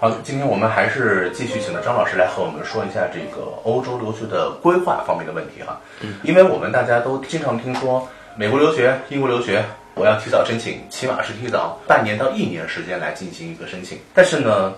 好，今天我们还是继续请到张老师来和我们说一下这个欧洲留学的规划方面的问题哈。嗯，因为我们大家都经常听说美国留学、英国留学，我要提早申请，起码是提早半年到一年时间来进行一个申请。但是呢，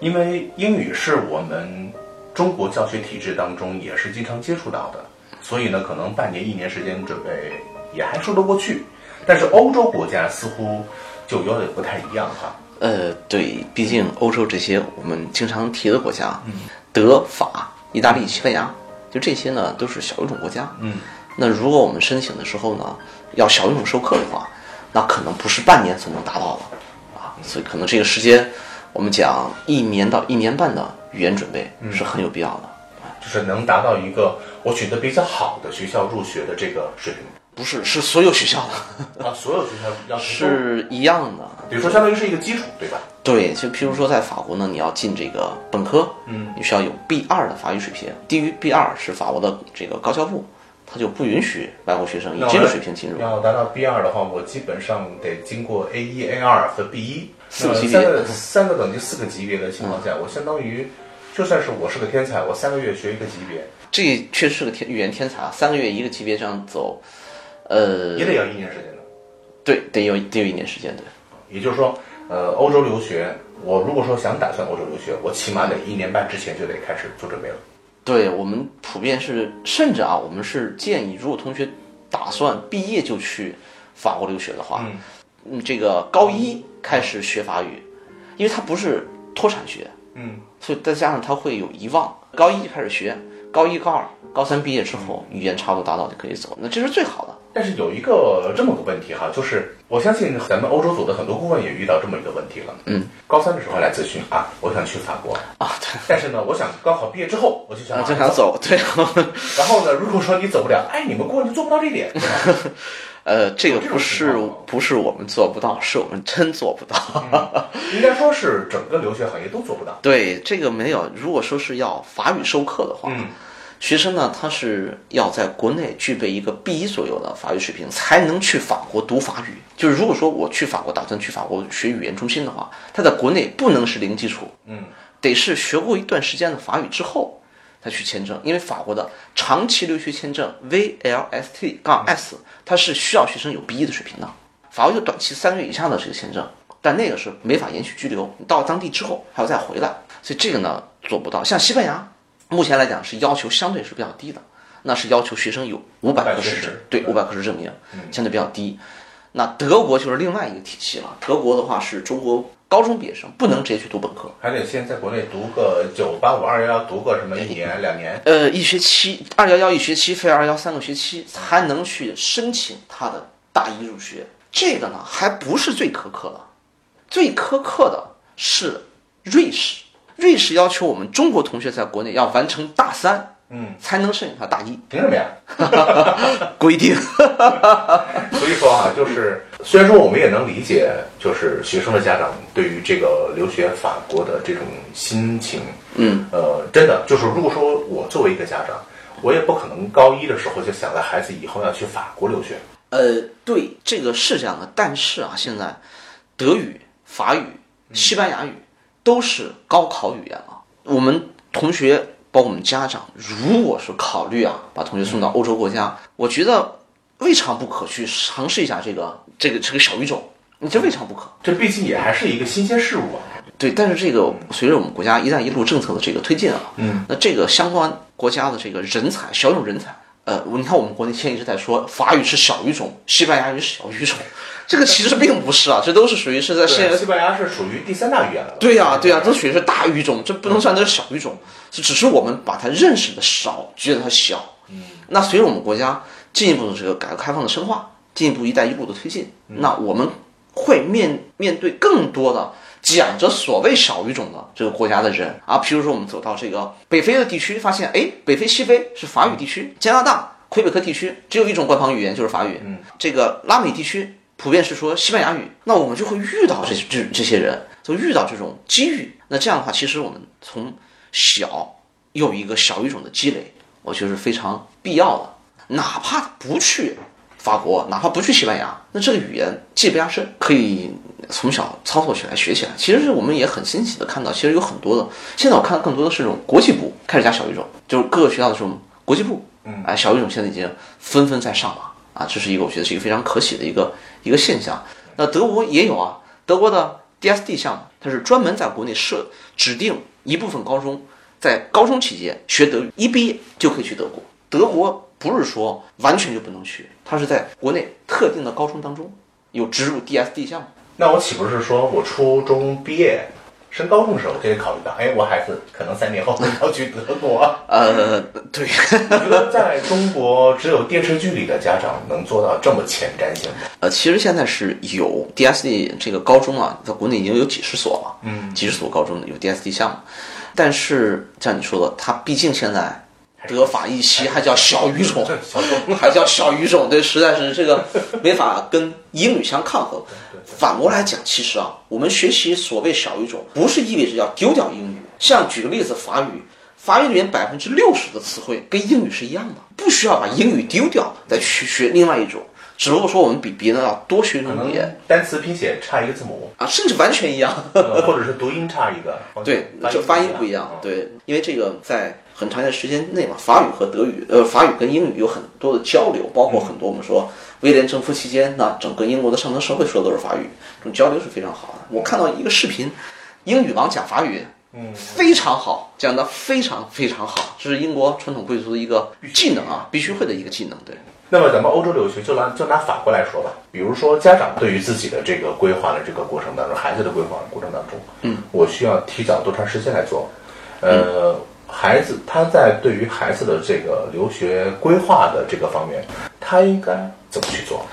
因为英语是我们中国教学体制当中也是经常接触到的，所以呢，可能半年、一年时间准备也还说得过去。但是欧洲国家似乎就有点不太一样哈。呃，对，毕竟欧洲这些我们经常提的国家，德、法、意大利、西班牙，就这些呢都是小语种国家。嗯，那如果我们申请的时候呢，要小语种授课的话，那可能不是半年所能达到的啊，所以可能这个时间，我们讲一年到一年半的语言准备是很有必要的。就是能达到一个我选择比较好的学校入学的这个水平。不是，是所有学校的啊，所有学校要是一样的。比如说，相当于是一个基础，对吧？对，就譬如说，在法国呢，你要进这个本科，嗯，你需要有 B 二的法语水平，低于 B 二是法国的这个高校部，他就不允许外国学生以这个水平进入。要达到 B 二的话，我基本上得经过 A 一、A 二和 B 一四个级别，三个三个等级、四个级别的情况下，我相当于就算是我是个天才，我三个月学一个级别，这确实是个天语言天才啊，三个月一个级别这样走。呃，也得要一年时间的，对，得有得有一年时间，对。也就是说，呃，欧洲留学，我如果说想打算欧洲留学，我起码得一年半之前就得开始做准备了。对我们普遍是，甚至啊，我们是建议，如果同学打算毕业就去法国留学的话，嗯，这个高一开始学法语，因为它不是脱产学，嗯，所以再加上它会有遗忘，高一就开始学，高一、高二、高三毕业之后，语言差不多达到就可以走，那这是最好的。但是有一个这么个问题哈，就是我相信咱们欧洲组的很多顾问也遇到这么一个问题了。嗯，高三的时候来咨询啊，我想去法国啊，对。但是呢，我想高考毕业之后我就想就想走，对。然后呢，如果说你走不了，哎，你们顾问就做不到这点。呃，这个不是不是我们做不到，是我们真做不到。应该说是整个留学行业都做不到。对，这个没有。如果说是要法语授课的话。学生呢，他是要在国内具备一个 B 一左右的法语水平，才能去法国读法语。就是如果说我去法国，打算去法国学语言中心的话，他在国内不能是零基础，嗯，得是学过一段时间的法语之后再去签证。因为法国的长期留学签证 VLST 杠 S，它是需要学生有 B 一的水平的。法国有短期三个月以上的这个签证，但那个是没法延续居留，你到当地之后还要再回来，所以这个呢做不到。像西班牙。目前来讲是要求相对是比较低的，那是要求学生有五百个时对五百个时证明，相对比较低。那德国就是另外一个体系了，德国的话是中国高中毕业生不能直接去读本科，还得先在国内读个九八五二幺幺，读个什么一年两年？呃，一学期二幺幺一学期，非二幺三个学期才能去申请他的大一入学。这个呢还不是最苛刻的，最苛刻的是瑞士。瑞士要求我们中国同学在国内要完成大三，嗯，才能申请他大一。凭什么呀？规定。所以说啊，就是虽然说我们也能理解，就是学生的家长对于这个留学法国的这种心情，嗯，呃，真的就是如果说我作为一个家长，我也不可能高一的时候就想着孩子以后要去法国留学。呃，对，这个是这样的，但是啊，现在德语、法语、西班牙语。都是高考语言啊。我们同学包括我们家长，如果是考虑啊，把同学送到欧洲国家，我觉得未尝不可去尝试一下这个这个这个小语种。你这未尝不可，这毕竟也还是一个新鲜事物啊。对，但是这个随着我们国家“一带一路”政策的这个推进啊，嗯，那这个相关国家的这个人才，小语种人才，呃，你看我们国内现在一直在说法语是小语种，西班牙语是小语种。这个其实并不是啊，这都是属于是在现西班牙是属于第三大语言了。对呀，对呀，都属于是大语种，这不能算它是小语种，这只是我们把它认识的少，觉得它小。嗯，那随着我们国家进一步的这个改革开放的深化，进一步“一带一路”的推进，那我们会面面对更多的讲着所谓小语种的这个国家的人啊，譬如说我们走到这个北非的地区，发现哎，北非西非是法语地区，加拿大魁北克地区只有一种官方语言就是法语，嗯，这个拉美地区。普遍是说西班牙语，那我们就会遇到这这这些人，就遇到这种机遇。那这样的话，其实我们从小有一个小语种的积累，我觉得是非常必要的。哪怕不去法国，哪怕不去西班牙，那这个语言技不压身，可以从小操作起来、学起来。其实我们也很欣喜的看到，其实有很多的，现在我看到更多的是这种国际部开始加小语种，就是各个学校的这种国际部，嗯，哎，小语种现在已经纷纷在上了啊，这是一个我觉得是一个非常可喜的一个一个现象。那德国也有啊，德国的 DSD 项目，它是专门在国内设指定一部分高中，在高中期间学德语，一毕业就可以去德国。德国不是说完全就不能去，它是在国内特定的高中当中有植入 DSD 项目。那我岂不是说我初中毕业升高中的时候就得考虑到，哎，我孩子可能三年后要去德国？呃，对，我觉得在中国只有电视剧里的家长能做到这么前瞻性的。呃，其实现在是有 DSD 这个高中啊，在国内已经有几十所了，嗯，几十所高中有 DSD 项目，但是像你说的，它毕竟现在德法意西还叫小语种，还叫小语种，对，实在是这个没法跟英语相抗衡。反过来讲，其实啊，我们学习所谓小语种，不是意味着要丢掉英语。像举个例子，法语，法语里面百分之六十的词汇跟英语是一样的，不需要把英语丢掉，再去学另外一种。只不过说我们比别人要多学一种语言单词拼写差一个字母，啊，甚至完全一样。呃或者是读音差一个，对，就发音不一样。嗯对，因为这个在很长一段时间内嘛，法语和德语，呃，法语跟英语有很多的交流，包括很多我们说威廉政府期间，那整个英国的上层社会说的都是法语，这种交流是非常好的。我看到一个视频，英语王讲法语，嗯，非常好，讲的非常非常好，这是英国传统贵族的一个技能啊，必须会的一个技能。对，那么咱们欧洲留学就拿就拿法国来说吧，比如说家长对于自己的这个规划的这个过程当中，孩子的规划过程当中，嗯，我需要提早多长时间来做？呃，孩子他在对于孩子的这个留学规划的这个方面，他应该怎么去做？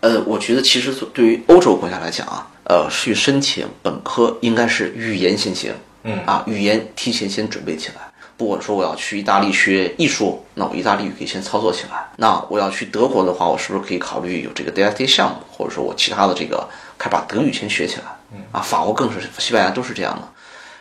呃，我觉得其实对于欧洲国家来讲啊，呃，去申请本科应该是语言先行，嗯啊，语言提前先准备起来。不管说我要去意大利学艺术，那我意大利语可以先操作起来。那我要去德国的话，我是不是可以考虑有这个 DST 项目，或者说我其他的这个，开始把德语先学起来？啊，法国更是，西班牙都是这样的。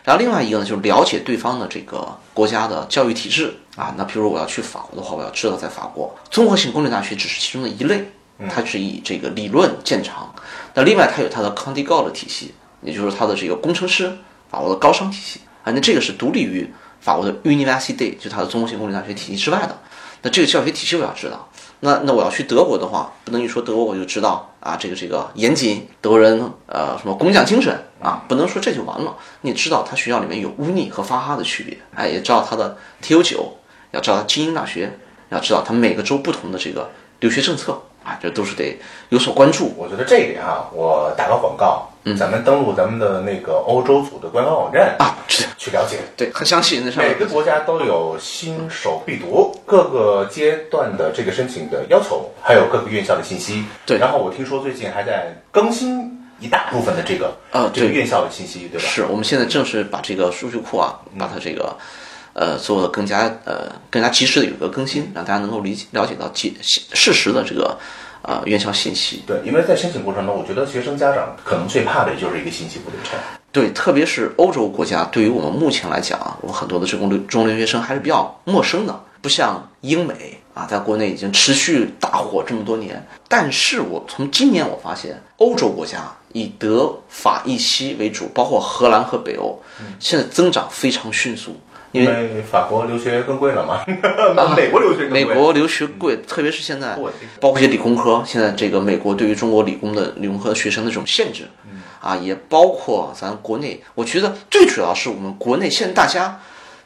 然后另外一个呢，就是了解对方的这个国家的教育体制啊。那比如说我要去法国的话，我要知道在法国综合性公立大学只是其中的一类，它是以这个理论见长。那另外它有它的康迪高的体系，也就是它的这个工程师法国的高商体系啊。那这个是独立于法国的 University，就它的综合性公立大学体系之外的。那这个教学体系我要知道。那那我要去德国的话，不能一说德国我就知道啊，这个这个严谨，德国人呃什么工匠精神啊，不能说这就完了。你知道他学校里面有乌尼和法哈的区别，哎，也知道他的 TU 九，要知道他精英大学，要知道他每个州不同的这个留学政策啊，这都是得有所关注。我觉得这一点啊，我打个广告，嗯咱们登录咱们的那个欧洲组的官方网站啊，是去了解。对，很详细那上面每个国家都有新手必读，各个阶段的这个申请的要求，还有各个院校的信息。对然后我听说最近还在更新一大部分的这个啊这个院校的信息，对吧？是我们现在正是把这个数据库啊，把它这个呃做的更加呃更加及时的有一个更新，让大家能够理解了解到及事实的这个呃院校信息。对，因为在申请过程中，我觉得学生家长可能最怕的也就是一个信息不对称。对，特别是欧洲国家，对于我们目前来讲啊，我们很多的这种留中留学生还是比较陌生的，不像英美啊，在国内已经持续大火这么多年。但是我从今年我发现，欧洲国家以德法意西为主，包括荷兰和北欧，现在增长非常迅速。因因为为法国留学更贵了嘛，美国留学更贵。美国留学贵，特别是现在包括一些理工科，现在这个美国对于中国理工的理工科学生的这种限制，啊，也包括咱国内，我觉得最主要是我们国内现在大家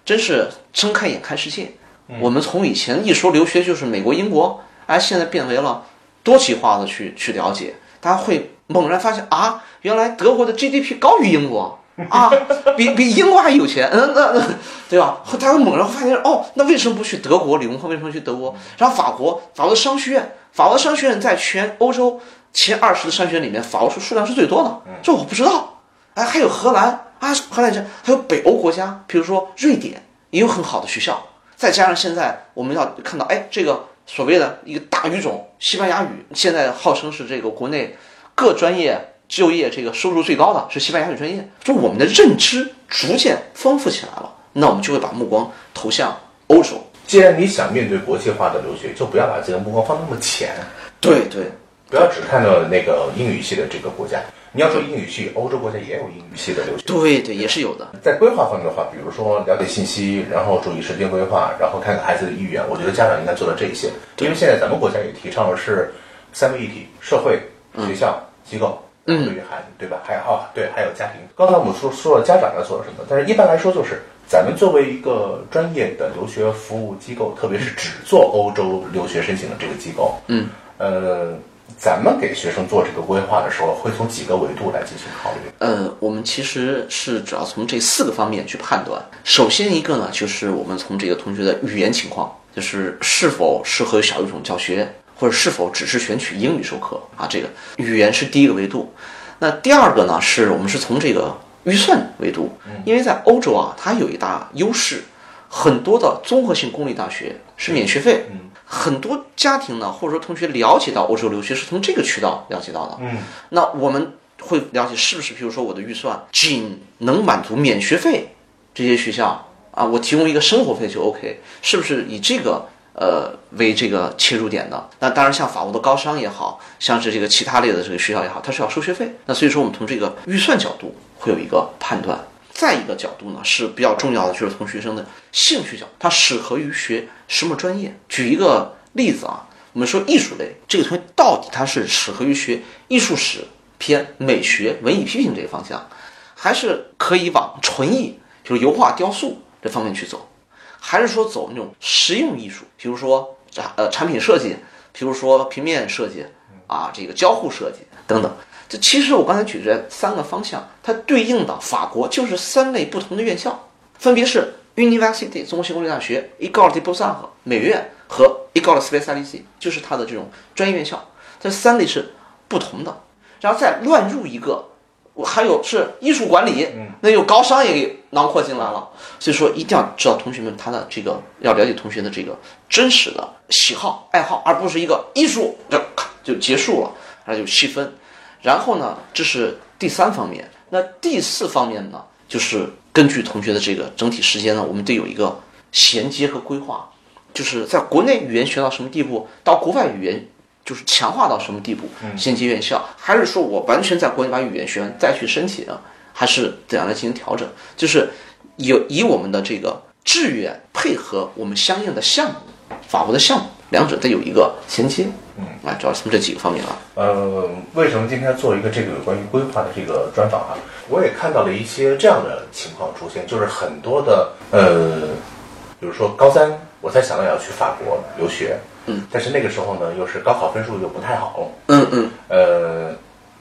真是睁开眼看世界。我们从以前一说留学就是美国、英国，哎，现在变为了多极化的去去了解，大家会猛然发现啊，原来德国的 GDP 高于英国。啊，比比英国还有钱，嗯，那那对吧？大家会猛然发现，哦，那为什么不去德国理工科？为什么去德国？然后法国，法国的商学院，法国的商学院在全欧洲前二十的商学院里面，法国数数量是最多的，这我不知道。哎，还有荷兰啊，荷兰这还有北欧国家，比如说瑞典也有很好的学校。再加上现在我们要看到，哎，这个所谓的一个大语种西班牙语，现在号称是这个国内各专业就业这个收入最高的是西班牙语专业，就我们的认知逐渐丰富起来了，那我们就会把目光投向欧洲。既然你想面对国际化的留学，就不要把这个目光放那么浅，对对，不要只看到那个英语系的这个国家。你要说英语系，欧洲国家也有英语系的留学。对对，也是有的。在规划方面的话，比如说了解信息，然后注意时间规划，然后看看孩子的意愿，我觉得家长应该做到这些。因为现在咱们国家也提倡的是三位一体：社会、学校、机构。嗯，对于孩子，对吧？还有哦，对，还有家庭。刚才我们说说了家长要做什么，但是一般来说就是咱们作为一个专业的留学服务机构，特别是只做欧洲留学申请的这个机构，嗯，呃，咱们给学生做这个规划的时候，会从几个维度来进行考虑。呃，我们其实是主要从这四个方面去判断。首先一个呢，就是我们从这个同学的语言情况，就是是否适合小语种教学。或者是否只是选取英语授课啊？这个语言是第一个维度。那第二个呢？是我们是从这个预算维度，因为在欧洲啊，它有一大优势，很多的综合性公立大学是免学费。嗯，很多家庭呢，或者说同学了解到欧洲留学是从这个渠道了解到的。嗯，那我们会了解是不是？比如说我的预算仅能满足免学费这些学校啊，我提供一个生活费就 OK，是不是以这个？呃，为这个切入点的，那当然像法国的高商也好像是这个其他类的这个学校也好，它是要收学费。那所以说我们从这个预算角度会有一个判断。再一个角度呢是比较重要的，就是从学生的兴趣角，他适合于学什么专业。举一个例子啊，我们说艺术类，这个同学到底他是适合于学艺术史偏美学、文艺批评这个方向，还是可以往纯艺，就是油画、雕塑这方面去走？还是说走那种实用艺术，比如说产呃产品设计，比如说平面设计啊，这个交互设计等等。这其实我刚才举这三个方向，它对应的法国就是三类不同的院校，分别是 University 综合性公立大学、École des Beaux-Arts 美院和 École Spécialisée，就是它的这种专业院校。这三类是不同的，然后再乱入一个。我还有是艺术管理，那有高商也给囊括进来了，所以说一定要知道同学们他的这个要了解同学的这个真实的喜好爱好，而不是一个艺术就咔就结束了，那就细分。然后呢，这是第三方面。那第四方面呢，就是根据同学的这个整体时间呢，我们得有一个衔接和规划，就是在国内语言学到什么地步，到国外语言。就是强化到什么地步？先接院校，还是说我完全在国内把语言学完再去申请，还是怎样来进行调整？就是有以我们的这个志愿配合我们相应的项目，法国的项目，两者得有一个衔接。嗯，啊，主要从这几个方面啊。呃，为什么今天做一个这个关于规划的这个专访啊？我也看到了一些这样的情况出现，就是很多的呃，比如说高三，我才想到要去法国留学。嗯，但是那个时候呢，又是高考分数又不太好，嗯嗯，呃，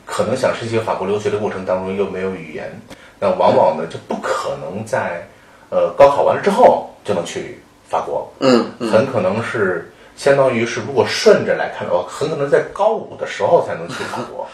可能想申请法国留学的过程当中又没有语言，那往往呢就不可能在呃高考完了之后就能去法国，嗯，很可能是相当于是如果顺着来看的话，很可能在高五的时候才能去法国。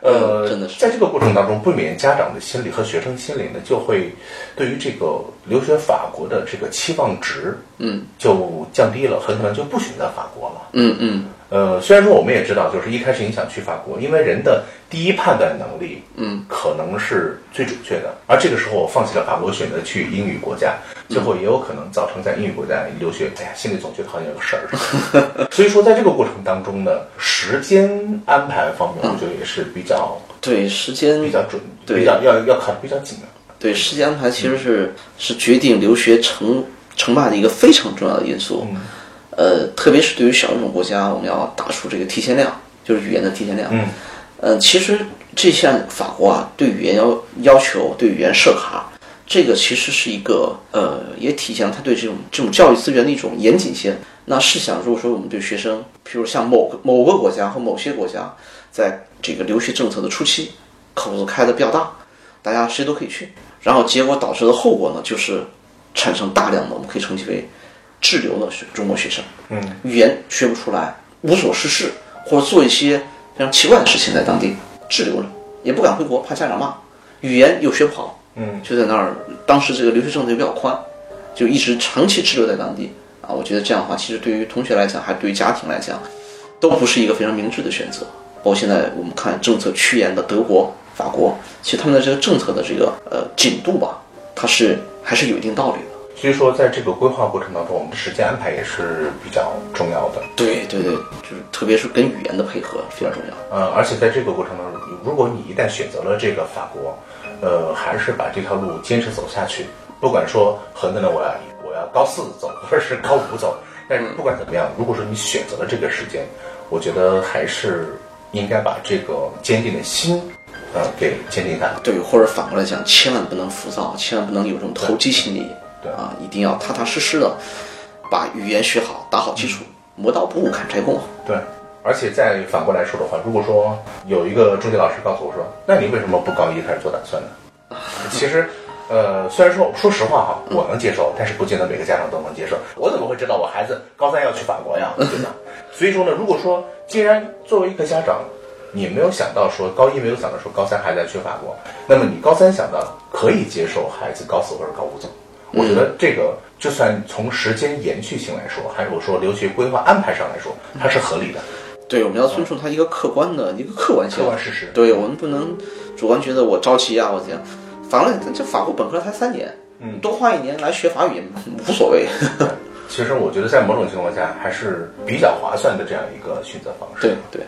呃，真的是在这个过程当中，不免家长的心理和学生心理呢，就会对于这个留学法国的这个期望值，嗯，就降低了，很可能就不选择法国了。嗯嗯。呃，虽然说我们也知道，就是一开始你想去法国，因为人的第一判断能力，嗯，可能是最准确的。而这个时候我放弃了法国，选择去英语国家，最后也有可能造成在英语国家留学，哎呀，心里总觉得好像有个事儿。所以说，在这个过程当中呢，时间安排方面，我觉得也是比较对时间比较准，对比较要要考虑比较紧的。对时间安排其实是是决定留学成成败的一个非常重要的因素。呃，特别是对于小语种国家，我们要打出这个提前量，就是语言的提前量。嗯，呃，其实这项法国啊，对语言要要求，对语言设卡，这个其实是一个呃，也体现了他对这种这种教育资源的一种严谨性。那试想，如果说我们对学生，比如像某个某个国家和某些国家，在这个留学政策的初期，口子开的比较大，大家谁都可以去，然后结果导致的后果呢，就是产生大量的我们可以称其为。滞留的学中国学生，嗯，语言学不出来，无所事事，或者做一些非常奇怪的事情，在当地滞留了，也不敢回国，怕家长骂，语言又学不好，嗯，就在那儿。当时这个留学政策也比较宽，就一直长期滞留在当地啊。我觉得这样的话，其实对于同学来讲，还对于家庭来讲，都不是一个非常明智的选择。包括现在我们看政策趋严的德国、法国，其实他们的这个政策的这个呃紧度吧，它是还是有一定道理的。所以说在这个规划过程当中，我们的时间安排也是比较重要的。对对对，就是特别是跟语言的配合非常重要。呃，而且在这个过程当中，如果你一旦选择了这个法国，呃，还是把这条路坚持走下去，不管说很可能我要我要高四走，或者是高五走，但是不管怎么样，如果说你选择了这个时间，我觉得还是应该把这个坚定的心，呃，给坚定下来。对，或者反过来讲，千万不能浮躁，千万不能有这种投机心理。对啊，一定要踏踏实实的把语言学好，打好基础，磨刀不误砍柴工。对，而且再反过来说的话，如果说有一个中介老师告诉我说，那你为什么不高一开始做打算呢？其实，呃，虽然说说实话哈，我能接受，但是不见得每个家长都能接受。我怎么会知道我孩子高三要去法国呀？对吧？所以说呢，如果说既然作为一个家长，你没有想到说高一没有想到说高三孩子要去法国，那么你高三想到可以接受孩子高四或者高五走。我觉得这个就算从时间延续性来说，还是我说留学规划安排上来说，它是合理的。对，我们要尊重它一个客观的一个客观性、客观事实。对我们不能主观觉得我着急啊，我怎样？反过来，这法国本科才三年，嗯，多花一年来学法语也无所谓。其实我觉得在某种情况下还是比较划算的这样一个选择方式。对对。